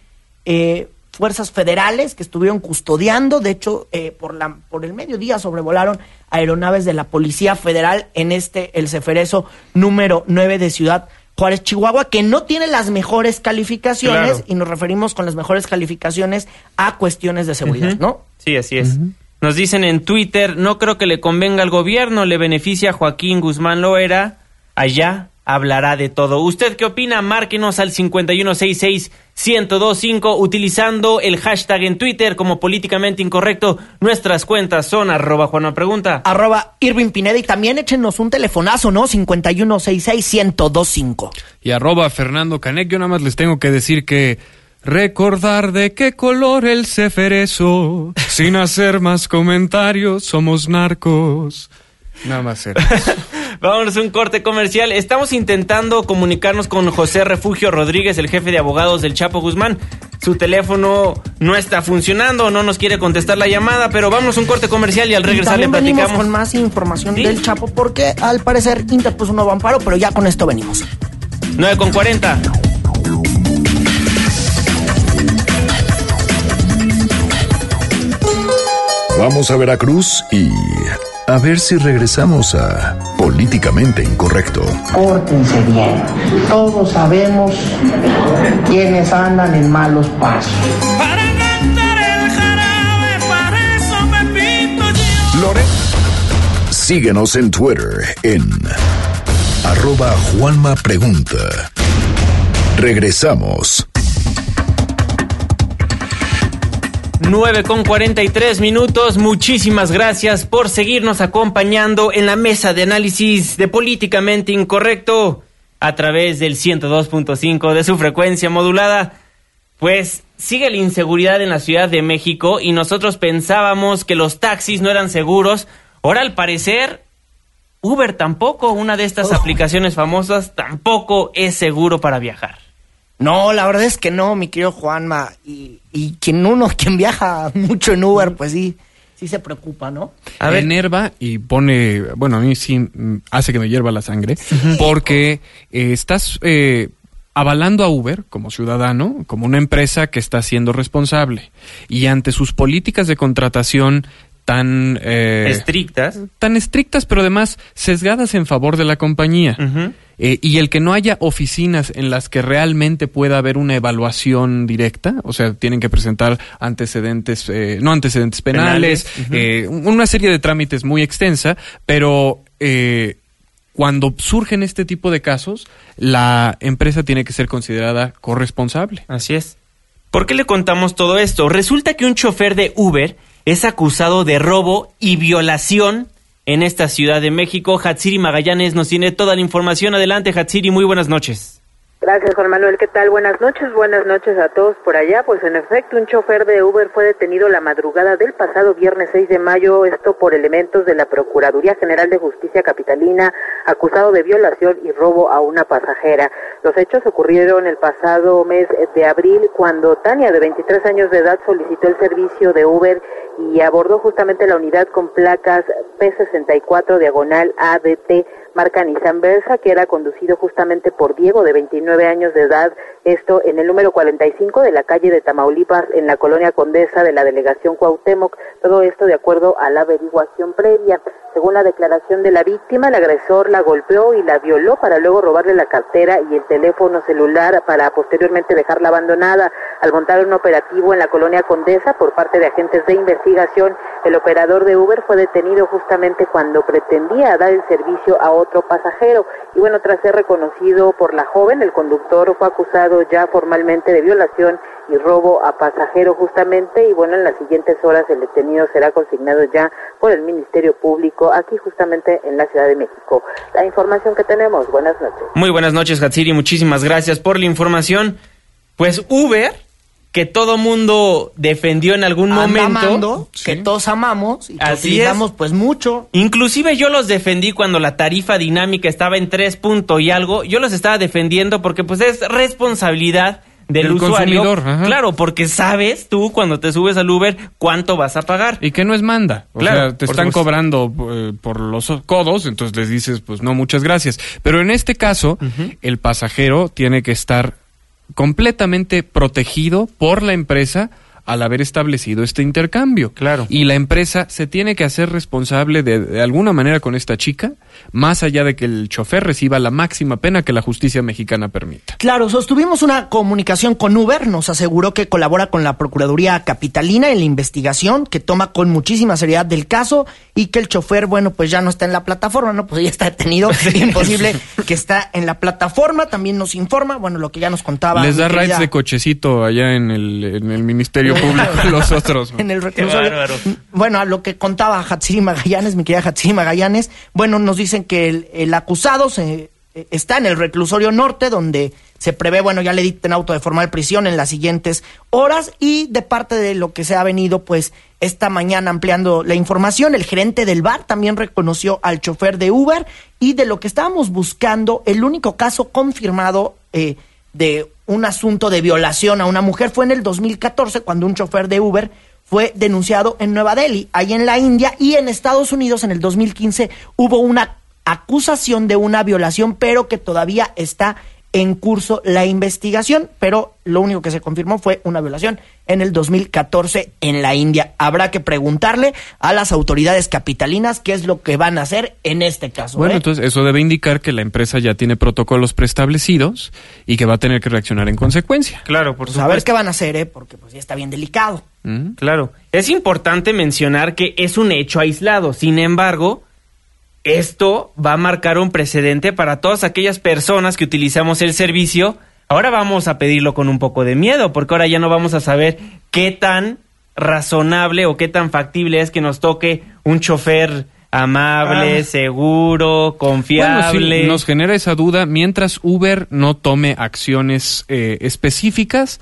eh, fuerzas federales que estuvieron custodiando. De hecho, eh, por, la, por el mediodía sobrevolaron aeronaves de la Policía Federal en este, el Ceferezo número 9 de Ciudad Juárez, Chihuahua, que no tiene las mejores calificaciones, Claro. y nos referimos con las mejores calificaciones a cuestiones de seguridad. ¿no? Sí, así es. Nos dicen en Twitter, no creo que le convenga al gobierno, le beneficia a Joaquín Guzmán Loera, allá hablará de todo. ¿Usted qué opina? Márquenos al 5166-1025 utilizando el hashtag en Twitter como políticamente incorrecto. Nuestras cuentas son arroba Juana Pregunta. Arroba Irving Pineda y también échenos un telefonazo, ¿no? 5166-1025. y arroba Fernando Canek, yo nada más les tengo que decir que recordar de qué color el ceferezo, sin hacer más comentarios, somos narcos. Nada más era. Vámonos a un corte comercial. Estamos intentando comunicarnos con José Refugio Rodríguez, el jefe de abogados del Chapo Guzmán. Su teléfono no está funcionando, no nos quiere contestar la llamada, pero vamos a un corte comercial y al Y regresar le platicamos. con más información ¿Sí? del Chapo porque al parecer interpuso un nuevo amparo, pero ya con esto venimos. 9 con 40. Vamos a Veracruz y a ver si regresamos a Políticamente Incorrecto. Pórtense bien. Todos sabemos quiénes andan en malos pasos. Lore. Síguenos en Twitter en arroba Juanma Pregunta. Regresamos. 9 con 43 minutos. Muchísimas gracias por seguirnos acompañando en la mesa de análisis de políticamente incorrecto a través del 102.5 de su frecuencia modulada. Pues sigue la inseguridad en la Ciudad de México y nosotros pensábamos que los taxis no eran seguros. Ahora al parecer Uber tampoco, una de estas aplicaciones famosas, tampoco es seguro para viajar. No, la verdad es que no, mi querido Juanma. Y, y quien uno, quien viaja mucho en Uber, pues sí, sí se preocupa, ¿no? enerva y pone, bueno, a mí sí hace que me hierva la sangre, porque eh, estás eh, avalando a Uber como ciudadano, como una empresa que está siendo responsable. Y ante sus políticas de contratación tan... eh, Estrictas. tan estrictas, pero además sesgadas en favor de la compañía. Eh, y el que no haya oficinas en las que realmente pueda haber una evaluación directa, o sea, tienen que presentar antecedentes, eh, no antecedentes penales, eh, una serie de trámites muy extensa, pero eh, cuando surgen este tipo de casos, la empresa tiene que ser considerada corresponsable. Así es. ¿Por qué le contamos todo esto? Resulta que un chofer de Uber es acusado de robo y violación en esta Ciudad de México. Hatsiri Magallanes nos tiene toda la información. Adelante, Hatsiri, muy buenas noches. Gracias, Juan Manuel. ¿Qué tal? Buenas noches. Buenas noches a todos por allá. Pues en efecto, un chofer de Uber fue detenido la madrugada del pasado viernes 6 de mayo, esto por elementos de la Procuraduría General de Justicia Capitalina, acusado de violación y robo a una pasajera. Los hechos ocurrieron el pasado mes de abril, cuando Tania, de 23 años de edad, solicitó el servicio de Uber y abordó justamente la unidad con placas P64 diagonal ADT marca Nissan que era conducido justamente por Diego, de 29 años de edad, esto en el número 45 de la calle de Tamaulipas, en la colonia Condesa de la delegación Cuauhtémoc, todo esto de acuerdo a la averiguación previa. Según la declaración de la víctima, el agresor la golpeó y la violó para luego robarle la cartera y el teléfono celular para posteriormente dejarla abandonada. Al montar un operativo en la colonia Condesa por parte de agentes de investigación, el operador de Uber fue detenido justamente cuando pretendía dar el servicio a otro pasajero. Y bueno, tras ser reconocido por la joven, el conductor fue acusado ya formalmente de violación y robo a pasajero justamente y bueno, en las siguientes horas el detenido será consignado ya por el Ministerio Público aquí justamente en la Ciudad de México. La información que tenemos, buenas noches. Muy buenas noches, Hatsiri, muchísimas gracias por la información. Pues Uber, que todo mundo defendió en algún Anda momento. amando, que todos amamos y que Así utilizamos es. pues mucho. Inclusive yo los defendí cuando la tarifa dinámica estaba en tres punto y algo. Yo los estaba defendiendo porque pues es responsabilidad del, Del usuario. consumidor, ajá. Claro, porque sabes tú cuando te subes al Uber cuánto vas a pagar. Y que no es manda. O Claro, sea, te están supuesto. cobrando eh, por los codos, entonces les dices, pues no, muchas gracias. Pero en este caso, el pasajero tiene que estar completamente protegido por la empresa al haber establecido este intercambio. Claro. Y la empresa se tiene que hacer responsable de, de alguna manera con esta chica, más allá de que el chofer reciba la máxima pena que la justicia mexicana permita. Claro, sostuvimos una comunicación con Uber, nos aseguró que colabora con la Procuraduría Capitalina en la investigación, que toma con muchísima seriedad del caso y que el chofer, bueno, pues ya no está en la plataforma, ¿no? Pues ya está detenido, imposible que está en la plataforma, también nos informa, bueno, lo que ya nos contaba. Les da rides de cochecito allá en el, en el Ministerio Público los otros. en el reclusorio. Bueno, a lo que contaba Hatsiri Magallanes, mi querida Hatsiri Magallanes, bueno, nos dicen que el, el acusado se, eh, está en el reclusorio norte, donde se prevé, bueno, ya le dicten auto de formal prisión en las siguientes horas, y de parte de lo que se ha venido, pues, esta mañana ampliando la información, el gerente del bar también reconoció al chofer de Uber, y de lo que estábamos buscando, el único caso confirmado eh, de un asunto de violación a una mujer. Fue en el 2014 cuando un chofer de Uber fue denunciado en Nueva Delhi, ahí en la India y en Estados Unidos en el 2015 hubo una acusación de una violación, pero que todavía está en curso la investigación, pero lo único que se confirmó fue una violación en el 2014 en la India. Habrá que preguntarle a las autoridades capitalinas qué es lo que van a hacer en este caso. Bueno, ¿eh? entonces eso debe indicar que la empresa ya tiene protocolos preestablecidos y que va a tener que reaccionar en consecuencia. Claro, por Pues a ver qué van a hacer, ¿eh? porque pues ya está bien delicado. ¿Mm? Claro. Es importante mencionar que es un hecho aislado. Sin embargo, esto va a marcar un precedente para todas aquellas personas que utilizamos el servicio. Ahora vamos a pedirlo con un poco de miedo, porque ahora ya no vamos a saber qué tan razonable o qué tan factible es que nos toque un chofer amable, Ah. seguro, confiable. Bueno, sí, nos genera esa duda mientras Uber no tome acciones eh, específicas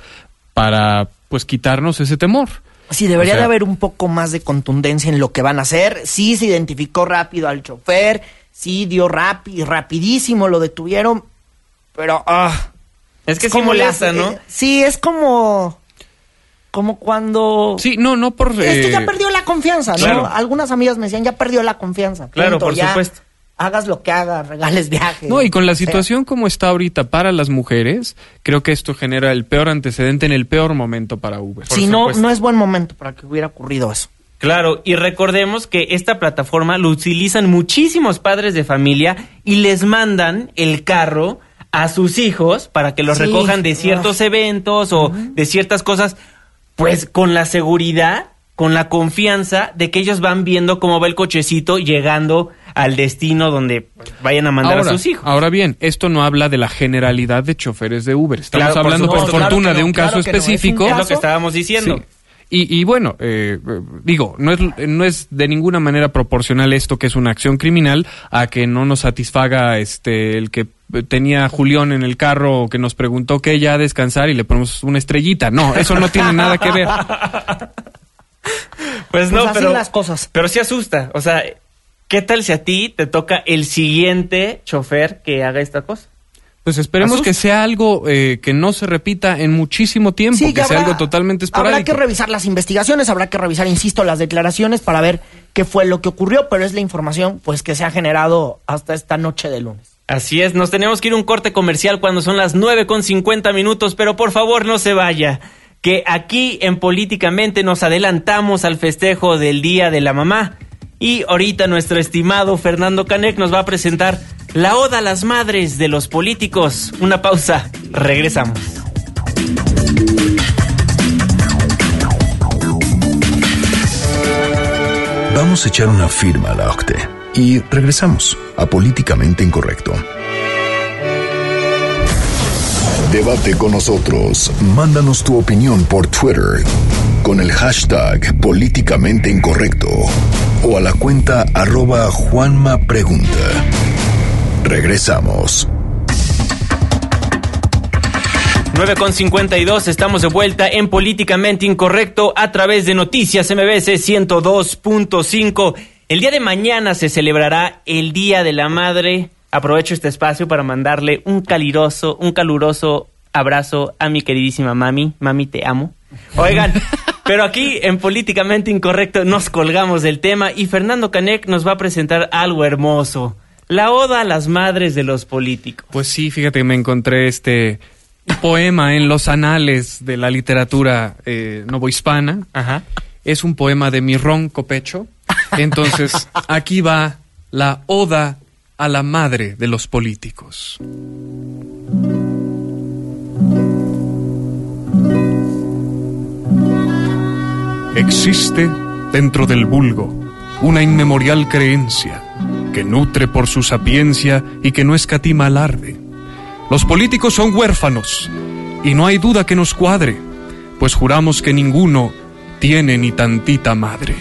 para pues quitarnos ese temor. Sí, debería O sea, de haber un poco más de contundencia en lo que van a hacer. Sí se identificó rápido al chofer, sí dio rápido, rapidísimo, lo detuvieron, pero ah, Es que sí como molesta, ¿no? eh, sí, es como como cuando Sí, no, no por... es que ya eh, perdió la confianza, ¿no? claro. Algunas amigas me decían, ya perdió la confianza. Claro, punto, por ya supuesto. Hagas lo que hagas, regales viajes. No, y con la sea, situación como está ahorita para las mujeres, creo que esto genera el peor antecedente en el peor momento para Uber. Sí, no, supuesto. no es buen momento para que hubiera ocurrido eso. Claro, y recordemos que esta plataforma lo utilizan muchísimos padres de familia y les mandan el carro a sus hijos para que los Sí. recojan de ciertos eventos o de ciertas cosas, pues con la seguridad, con la confianza de que ellos van viendo cómo va el cochecito llegando al destino donde pues, vayan a mandar ahora, a sus hijos. ahora bien, esto no habla de la generalidad de choferes de Uber. Estamos Claro, hablando por, supuesto. fortuna Claro de un claro caso que no, es un específico. es lo que estábamos diciendo. Sí. Y, y bueno, eh, digo, no es, no es de ninguna manera proporcional esto que es una acción criminal a que no nos satisfaga este el que tenía a Julián en el carro que nos preguntó que ya a descansar y le ponemos una estrellita. No, eso no tiene nada que ver. Pues no, Pues así pero las cosas. Pero sí asusta, o sea, ¿qué tal si a ti te toca el siguiente chofer que haga esta cosa? Pues esperemos Asusta. que sea algo eh, que no se repita en muchísimo tiempo, Sí, que sea habrá- algo totalmente Habrá esporádico. que revisar las investigaciones, habrá que revisar, insisto, las declaraciones para ver qué fue lo que ocurrió, pero es la información pues que se ha generado hasta esta noche de lunes. Así es, nos tenemos que ir a un corte comercial cuando son las 9 con 50 minutos, pero por favor no se vaya, que aquí en Políticamente nos adelantamos al festejo del Día de la Mamá. Y ahorita nuestro estimado Fernando Canek nos va a presentar la Oda a las Madres de los Políticos. Una pausa, regresamos. Vamos a echar una firma a la OCTE y regresamos a Políticamente Incorrecto. Debate con nosotros. Mándanos tu opinión por Twitter con el hashtag Políticamente Incorrecto o a la cuenta arroba Juanma Pregunta. Regresamos. 9 con 52, estamos de vuelta en Políticamente Incorrecto a través de Noticias MBC 102.5. El día de mañana se celebrará el Día de la Madre. Aprovecho este espacio para mandarle un caluroso, un caluroso abrazo a mi queridísima mami. Mami, te amo. Oigan, pero aquí en Políticamente Incorrecto nos colgamos del tema y Fernando Canek nos va a presentar algo hermoso. La oda a las madres de los políticos. Pues sí, fíjate, me encontré este poema en los anales de la literatura eh, novohispana. Ajá. Es un poema de mi ronco pecho. Entonces, aquí va la oda a la madre de los políticos. Existe dentro del vulgo una inmemorial creencia que nutre por su sapiencia y que no escatima alarde. Los políticos son huérfanos y no hay duda que nos cuadre, pues juramos que ninguno tiene ni tantita madre.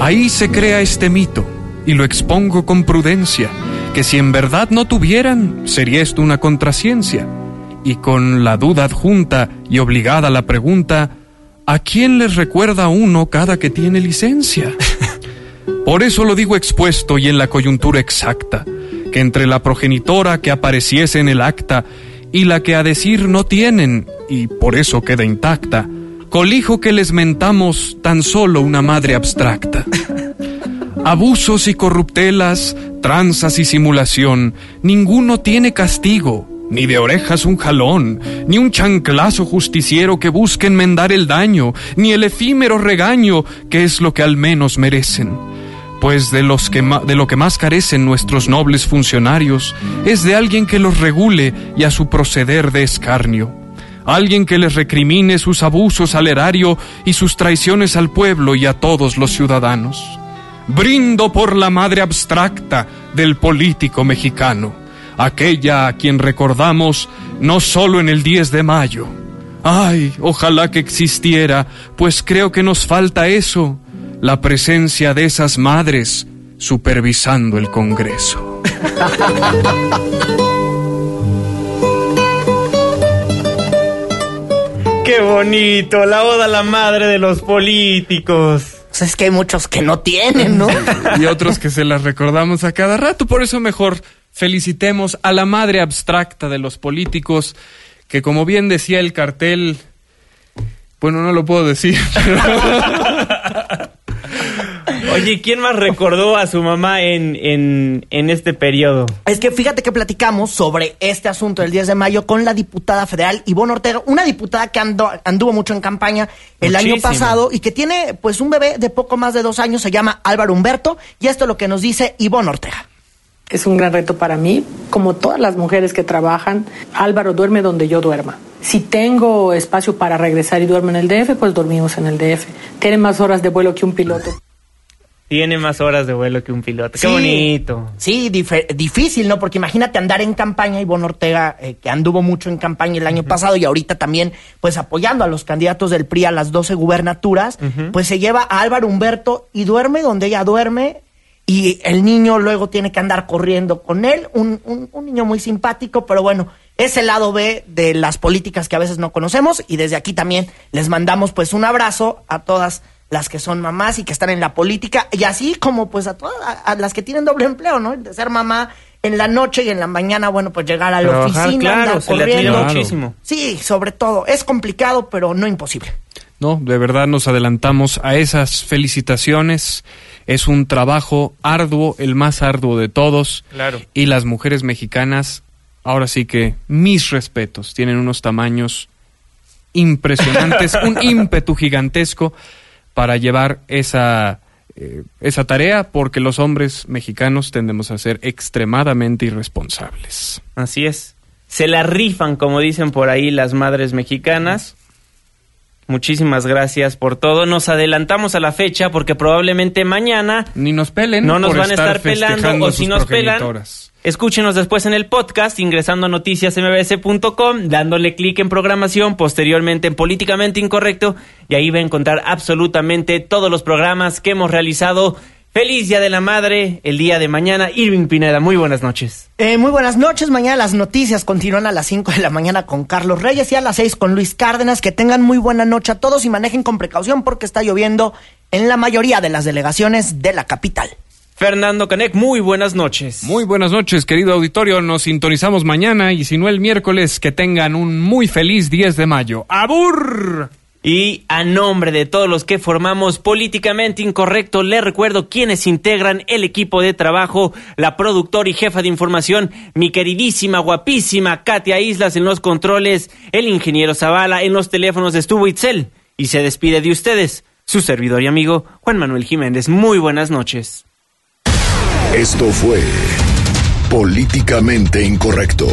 Ahí se crea este mito y lo expongo con prudencia, que si en verdad no tuvieran, sería esto una contraciencia. Y con la duda adjunta y obligada la pregunta, ¿a quién les recuerda uno cada que tiene licencia? Por eso lo digo expuesto y en la coyuntura exacta, que entre la progenitora que apareciese en el acta y la que a decir no tienen, y por eso queda intacta, colijo que les mentamos tan solo una madre abstracta. Abusos y corruptelas, tranzas y simulación, ninguno tiene castigo, ni de orejas un jalón, ni un chanclazo justiciero que busque enmendar el daño, ni el efímero regaño, que es lo que al menos merecen. Pues de, los que de lo que más carecen nuestros nobles funcionarios es de alguien que los regule y a su proceder de escarnio. Alguien que les recrimine sus abusos al erario y sus traiciones al pueblo y a todos los ciudadanos. Brindo por la madre abstracta del político mexicano, aquella a quien recordamos no solo en el 10 de mayo. Ay, ojalá que existiera, pues creo que nos falta eso, la presencia de esas madres supervisando el Congreso. ¡Qué bonito! La oda a la madre de los políticos. Pues es que hay muchos que no tienen, ¿no? y otros que se las recordamos a cada rato. Por eso mejor felicitemos a la madre abstracta de los políticos, que como bien decía el cartel, bueno, no lo puedo decir. Oye, ¿quién más recordó a su mamá en, en, en, este periodo? Es que fíjate que platicamos sobre este asunto del 10 de mayo con la diputada federal Ivonne Ortega, una diputada que andó, anduvo mucho en campaña el Muchísimo. año pasado y que tiene pues un bebé de poco más de dos años, se llama Álvaro Humberto, y esto es lo que nos dice Ivonne Ortega. Es un gran reto para mí, como todas las mujeres que trabajan. Álvaro duerme donde yo duerma. Si tengo espacio para regresar y duermo en el DF, pues dormimos en el DF. Tiene más horas de vuelo que un piloto. Tiene más horas de vuelo que un piloto. Qué Sí. bonito. Sí, dif- difícil, ¿no? Porque imagínate andar en campaña, Ivonne Ortega, eh, que anduvo mucho en campaña el año pasado y ahorita también, pues apoyando a los candidatos del PRI a las 12 gubernaturas, pues se lleva a Álvaro Humberto y duerme donde ella duerme y el niño luego tiene que andar corriendo con él, un, un- un niño muy simpático, pero bueno, es el lado B de las políticas que a veces no conocemos y desde aquí también les mandamos pues un abrazo a todas las que son mamás y que están en la política y así como pues a todas a, a las que tienen doble empleo, ¿no? De ser mamá en la noche y en la mañana, bueno, pues llegar a la Trabajar, oficina, claro, andar se le admira corriendo. muchísimo. Sí, sobre todo, es complicado, pero no imposible. No, de verdad nos adelantamos a esas felicitaciones. Es un trabajo arduo, el más arduo de todos. Claro. Y las mujeres mexicanas, ahora sí que mis respetos, tienen unos tamaños impresionantes, un ímpetu gigantesco para llevar esa, eh, esa tarea, porque los hombres mexicanos tendemos a ser extremadamente irresponsables. Así es. Se la rifan, como dicen por ahí las madres mexicanas. Muchísimas gracias por todo. Nos adelantamos a la fecha porque probablemente mañana ni nos pelen. No nos van a estar pelando o si nos pelan. Escúchenos después en el podcast ingresando a noticiasmbs.com, dándole clic en programación, posteriormente en Políticamente Incorrecto y ahí va a encontrar absolutamente todos los programas que hemos realizado. Feliz Día de la Madre, el día de mañana. Irving Pineda, muy buenas noches. Eh, muy buenas noches. Mañana las noticias continúan a las 5 de la mañana con Carlos Reyes y a las 6 con Luis Cárdenas. Que tengan muy buena noche a todos y manejen con precaución porque está lloviendo en la mayoría de las delegaciones de la capital. Fernando Canek, muy buenas noches. Muy buenas noches, querido auditorio. Nos sintonizamos mañana y si no el miércoles, que tengan un muy feliz 10 de mayo. ¡Abur! Y a nombre de todos los que formamos Políticamente Incorrecto, les recuerdo quienes integran el equipo de trabajo, la productora y jefa de información, mi queridísima, guapísima Katia Islas en los controles, el ingeniero Zavala en los teléfonos de Estuvo Itzel. Y se despide de ustedes, su servidor y amigo Juan Manuel Jiménez. Muy buenas noches. Esto fue Políticamente Incorrecto.